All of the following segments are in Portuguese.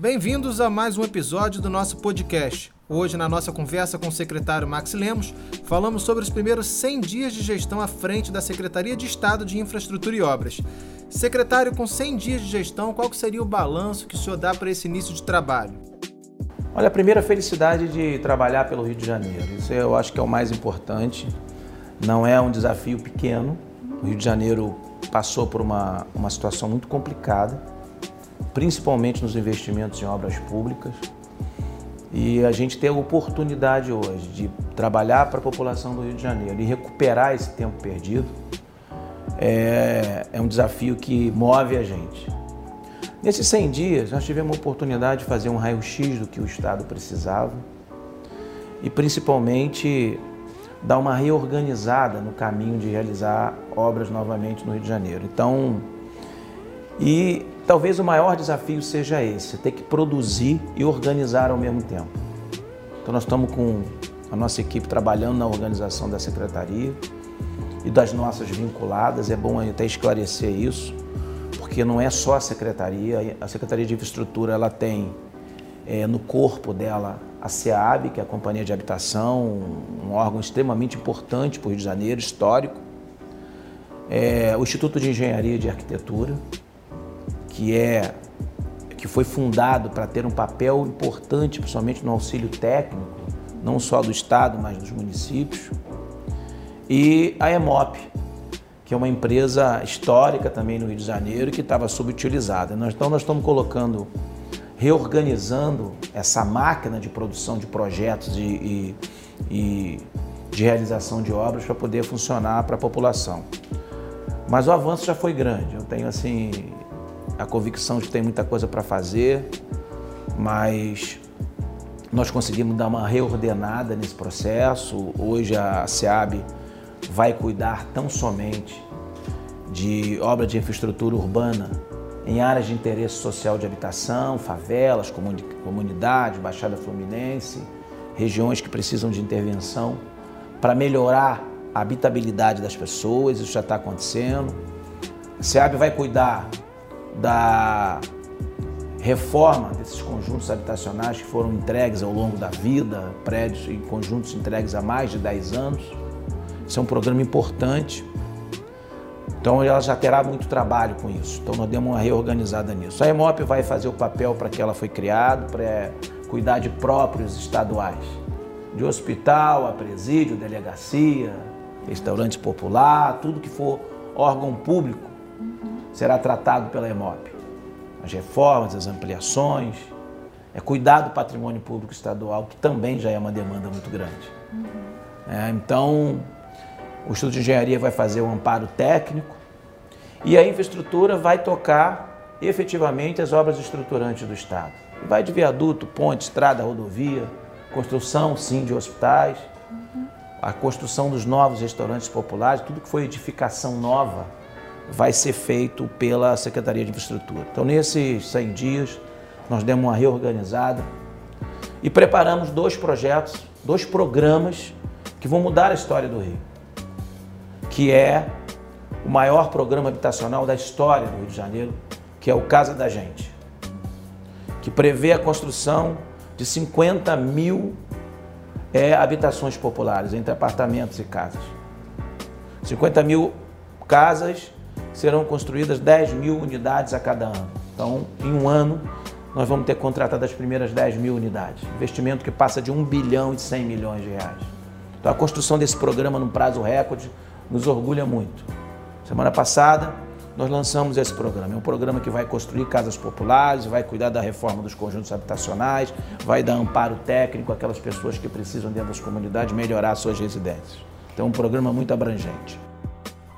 Bem-vindos a mais um episódio do nosso podcast. Hoje, na nossa conversa com o secretário Max Lemos, falamos sobre os primeiros 100 dias de gestão à frente da Secretaria de Estado de Infraestrutura e Obras. Secretário, com 100 dias de gestão, qual seria o balanço que o senhor dá para esse início de trabalho? Olha, a primeira felicidade de trabalhar pelo Rio de Janeiro. Isso eu acho que é o mais importante. Não é um desafio pequeno. O Rio de Janeiro passou por uma, uma situação muito complicada principalmente nos investimentos em obras públicas. E a gente tem a oportunidade hoje de trabalhar para a população do Rio de Janeiro e recuperar esse tempo perdido. É, é um desafio que move a gente. Nesses 100 dias, nós tivemos a oportunidade de fazer um raio-x do que o Estado precisava e, principalmente, dar uma reorganizada no caminho de realizar obras novamente no Rio de Janeiro. Então, e talvez o maior desafio seja esse, ter que produzir e organizar ao mesmo tempo. Então nós estamos com a nossa equipe trabalhando na organização da secretaria e das nossas vinculadas. É bom até esclarecer isso, porque não é só a secretaria. A Secretaria de Infraestrutura ela tem é, no corpo dela a SEAB, que é a Companhia de Habitação, um órgão extremamente importante para o Rio de Janeiro, histórico. É, o Instituto de Engenharia e de Arquitetura, que é que foi fundado para ter um papel importante, principalmente no auxílio técnico, não só do estado, mas dos municípios. E a EMOP, que é uma empresa histórica também no Rio de Janeiro que estava subutilizada. Então nós estamos colocando, reorganizando essa máquina de produção de projetos e, e, e de realização de obras para poder funcionar para a população. Mas o avanço já foi grande. Eu tenho assim a convicção de que tem muita coisa para fazer, mas nós conseguimos dar uma reordenada nesse processo. Hoje a SEAB vai cuidar tão somente de obra de infraestrutura urbana em áreas de interesse social de habitação, favelas, comunidades, Baixada Fluminense, regiões que precisam de intervenção para melhorar a habitabilidade das pessoas, isso já está acontecendo. A SEAB vai cuidar da reforma desses conjuntos habitacionais que foram entregues ao longo da vida, prédios e conjuntos entregues há mais de 10 anos. Isso é um programa importante. Então ela já terá muito trabalho com isso. Então nós demos uma reorganizada nisso. A EMOP vai fazer o papel para que ela foi criada, para cuidar de próprios estaduais, de hospital, a presídio, delegacia, restaurante popular, tudo que for órgão público será tratado pela EMOP. As reformas, as ampliações, é cuidar do patrimônio público estadual, que também já é uma demanda muito grande. Uhum. É, então, o Instituto de Engenharia vai fazer o amparo técnico e a infraestrutura vai tocar efetivamente as obras estruturantes do Estado. Vai de viaduto, ponte, estrada, rodovia, construção, sim, de hospitais, uhum. a construção dos novos restaurantes populares, tudo que foi edificação nova vai ser feito pela Secretaria de Infraestrutura. Então, nesses 100 dias, nós demos uma reorganizada e preparamos dois projetos, dois programas que vão mudar a história do Rio, que é o maior programa habitacional da história do Rio de Janeiro, que é o Casa da Gente, que prevê a construção de 50 mil é, habitações populares, entre apartamentos e casas. 50 mil casas serão construídas 10 mil unidades a cada ano. Então, em um ano, nós vamos ter contratado as primeiras 10 mil unidades. Investimento que passa de 1 bilhão e 100 milhões de reais. Então, a construção desse programa num prazo recorde nos orgulha muito. Semana passada, nós lançamos esse programa. É um programa que vai construir casas populares, vai cuidar da reforma dos conjuntos habitacionais, vai dar amparo técnico àquelas pessoas que precisam, dentro das comunidades, melhorar suas residências. Então, é um programa muito abrangente.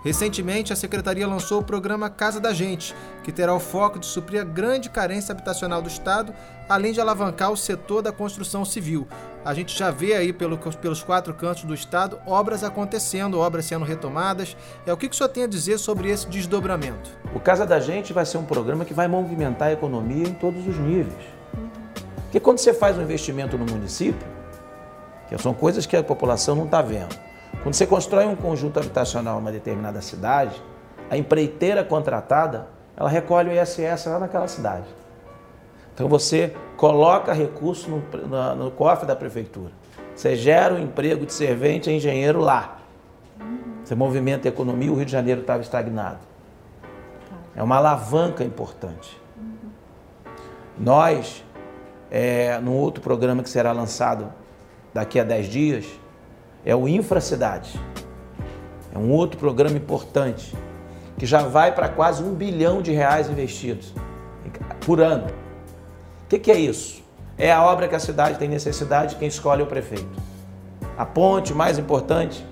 Recentemente, a Secretaria lançou o programa Casa da Gente, que terá o foco de suprir a grande carência habitacional do Estado, além de alavancar o setor da construção civil. A gente já vê aí pelo, pelos quatro cantos do Estado obras acontecendo, obras sendo retomadas. É, o que, que o senhor tem a dizer sobre esse desdobramento? O Casa da Gente vai ser um programa que vai movimentar a economia em todos os níveis. Porque quando você faz um investimento no município, que são coisas que a população não está vendo, quando você constrói um conjunto habitacional em uma determinada cidade, a empreiteira contratada, ela recolhe o ISS lá naquela cidade. Então você coloca recurso no, no, cofre da prefeitura. Você gera um emprego de servente a engenheiro lá. Você movimenta a economia, o Rio de Janeiro estava estagnado. É uma alavanca importante. Nós, é, num outro programa que será lançado daqui a 10 dias, é o Infracidade. É um outro programa importante, que já vai para quase um bilhão de reais investidos por ano. O que, que é isso? É a obra que a cidade tem necessidade, quem escolhe é o prefeito. A ponte, mais importante,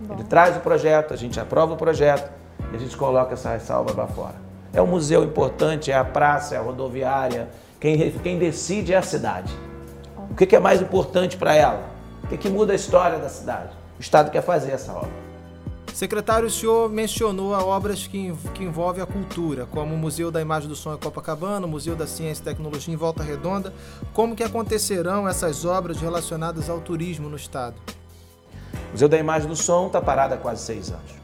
Bom. ele traz o projeto, a gente aprova o projeto e a gente coloca essa, essa obra lá fora. É um museu importante, é a praça, é a rodoviária, quem, quem decide é a cidade. O que, que é mais importante para ela? O que, que muda a história da cidade? O Estado quer fazer essa obra. Secretário, o senhor mencionou obras que, que envolvem a cultura, como o Museu da Imagem do Som em Copacabana, o Museu da Ciência e Tecnologia em Volta Redonda. Como que acontecerão essas obras relacionadas ao turismo no Estado? O Museu da Imagem do Som está parado há quase seis anos.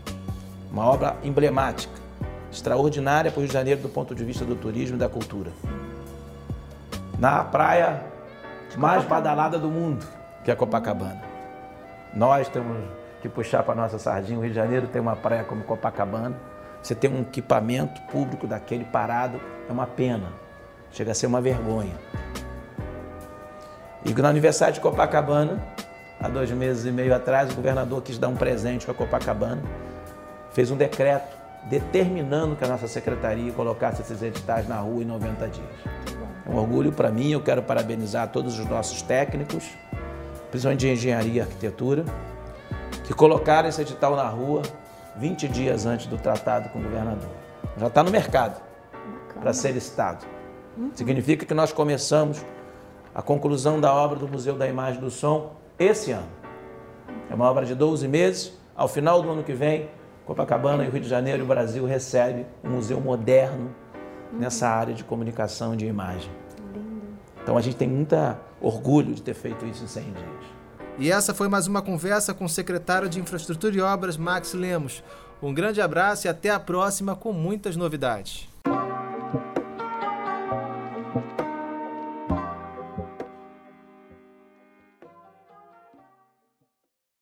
Uma obra emblemática, extraordinária para o Rio de Janeiro do ponto de vista do turismo e da cultura. Na praia mais badalada do mundo, que é Copacabana. Nós temos que puxar para nossa sardinha. O Rio de Janeiro tem uma praia como Copacabana. Você tem um equipamento público daquele parado, é uma pena. Chega a ser uma vergonha. E no aniversário de Copacabana, há dois meses e meio atrás, o governador quis dar um presente para Copacabana, fez um decreto determinando que a nossa secretaria colocasse esses editais na rua em 90 dias. É um orgulho para mim, eu quero parabenizar todos os nossos técnicos, principalmente de engenharia e arquitetura, que colocaram esse edital na rua 20 dias antes do tratado com o governador. Já está no mercado para ser licitado. Uhum. Significa que nós começamos a conclusão da obra do Museu da Imagem do Som esse ano. É uma obra de 12 meses. Ao final do ano que vem, Copacabana e Rio de Janeiro e o Brasil recebe um museu moderno uhum. nessa área de comunicação e de imagem. Então a gente tem muita orgulho de ter feito isso em 100 dias. E essa foi mais uma conversa com o secretário de Infraestrutura e Obras, Max Lemos. Um grande abraço e até a próxima com muitas novidades.